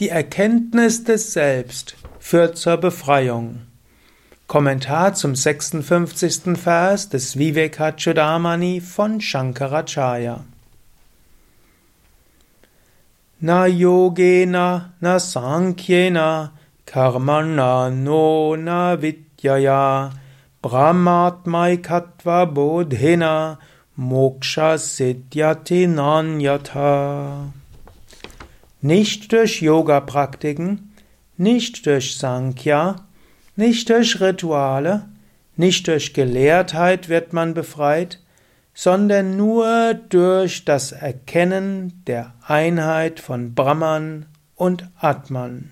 Die Erkenntnis des Selbst führt zur Befreiung. Kommentar zum 56. Vers des Vivekachudamani von Shankaracharya. Na yogena na sankhyena karmana no na vidyaya brahmatmaikatva bodhena moksha siddhyati nanyatha. Nicht durch Yoga-Praktiken, nicht durch Sankhya, nicht durch Rituale, nicht durch Gelehrtheit wird man befreit, sondern nur durch das Erkennen der Einheit von Brahman und Atman.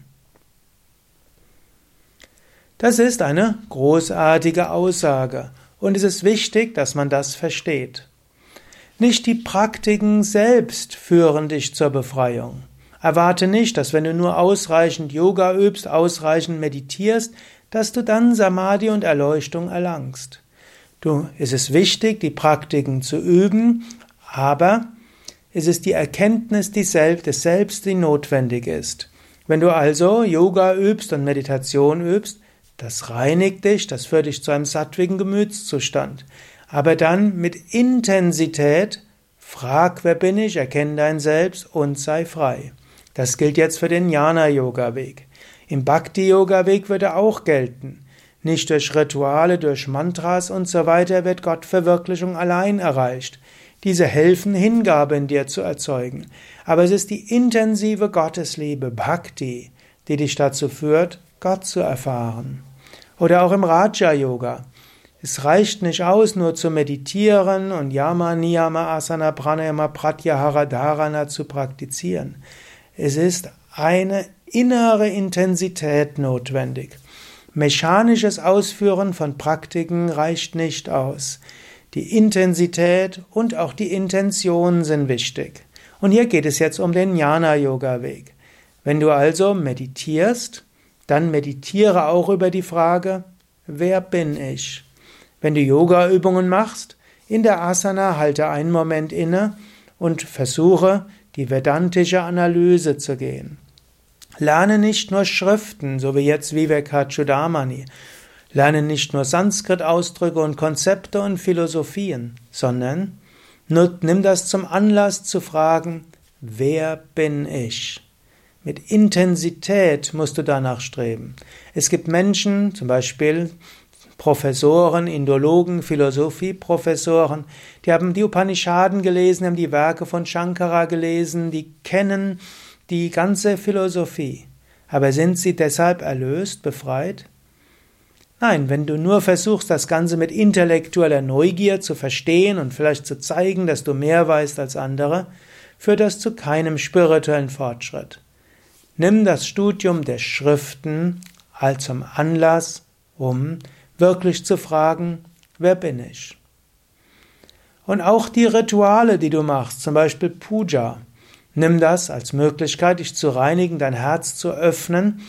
Das ist eine großartige Aussage und es ist wichtig, dass man das versteht. Nicht die Praktiken selbst führen dich zur Befreiung. Erwarte nicht, dass wenn du nur ausreichend Yoga übst, ausreichend meditierst, dass du dann Samadhi und Erleuchtung erlangst. Du, es ist wichtig, die Praktiken zu üben, aber es ist die Erkenntnis des Selbst, die notwendig ist. Wenn du also Yoga übst und Meditation übst, das reinigt dich, das führt dich zu einem sattwigen Gemütszustand. Aber dann mit Intensität, frag, wer bin ich, erkenne dein Selbst und sei frei. Das gilt jetzt für den Jnana-Yoga-Weg. Im Bhakti-Yoga-Weg würde auch gelten. Nicht durch Rituale, durch Mantras und so weiter wird Gottverwirklichung allein erreicht. Diese helfen, Hingabe in dir zu erzeugen. Aber es ist die intensive Gottesliebe, Bhakti, die dich dazu führt, Gott zu erfahren. Oder auch im Raja-Yoga. Es reicht nicht aus, nur zu meditieren und Yama, Niyama, Asana, Pranayama, Pratyahara, Dharana zu praktizieren. Es ist eine innere Intensität notwendig. Mechanisches Ausführen von Praktiken reicht nicht aus. Die Intensität und auch die Intention sind wichtig. Und hier geht es jetzt um den Jnana-Yoga-Weg. Wenn du also meditierst, dann meditiere auch über die Frage, wer bin ich? Wenn du Yoga-Übungen machst, in der Asana halte einen Moment inne und versuche, die vedantische Analyse zu gehen. Lerne nicht nur Schriften, so wie jetzt Vivekachudamani. Lerne nicht nur Sanskrit-Ausdrücke und Konzepte und Philosophien, sondern nimm das zum Anlass zu fragen, wer bin ich? Mit Intensität musst du danach streben. Es gibt Menschen, zum Beispiel Professoren, Indologen, Philosophieprofessoren, die haben die Upanishaden gelesen, haben die Werke von Shankara gelesen, die kennen die ganze Philosophie. Aber sind sie deshalb erlöst, befreit? Nein, wenn du nur versuchst, das Ganze mit intellektueller Neugier zu verstehen und vielleicht zu zeigen, dass du mehr weißt als andere, führt das zu keinem spirituellen Fortschritt. Nimm das Studium der Schriften als zum Anlass, um wirklich zu fragen, wer bin ich? Und auch die Rituale, die du machst, zum Beispiel Puja, nimm das als Möglichkeit, dich zu reinigen, dein Herz zu öffnen,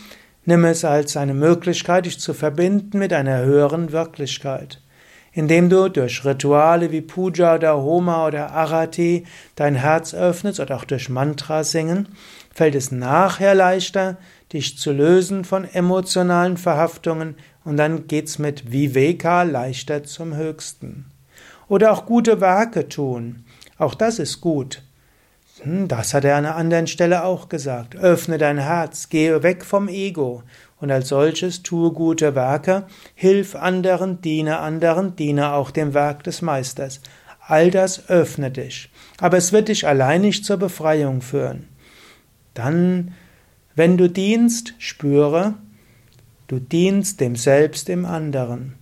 nimm es als eine Möglichkeit, dich zu verbinden mit einer höheren Wirklichkeit. Indem du durch Rituale wie Puja oder Homa oder Arati dein Herz öffnest oder auch durch Mantra singen, fällt es nachher leichter, dich zu lösen von emotionalen Verhaftungen und dann geht's mit Viveka leichter zum Höchsten. Oder auch gute Werke tun. Auch das ist gut. Hm, das hat er an einer anderen Stelle auch gesagt. Öffne dein Herz, gehe weg vom Ego und als solches tue gute Werke, hilf anderen, diene anderen, diene auch dem Werk des Meisters. All das öffne dich. Aber es wird dich allein nicht zur Befreiung führen. Dann, wenn du dienst, spüre, du dienst dem Selbst im anderen.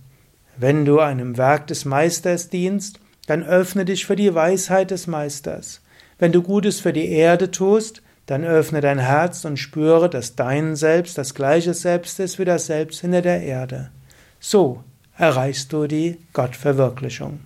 Wenn du einem Werk des Meisters dienst, dann öffne dich für die Weisheit des Meisters. Wenn du Gutes für die Erde tust, dann öffne dein Herz und spüre, dass dein Selbst das gleiche Selbst ist wie das Selbst hinter der Erde. So erreichst du die Gottverwirklichung.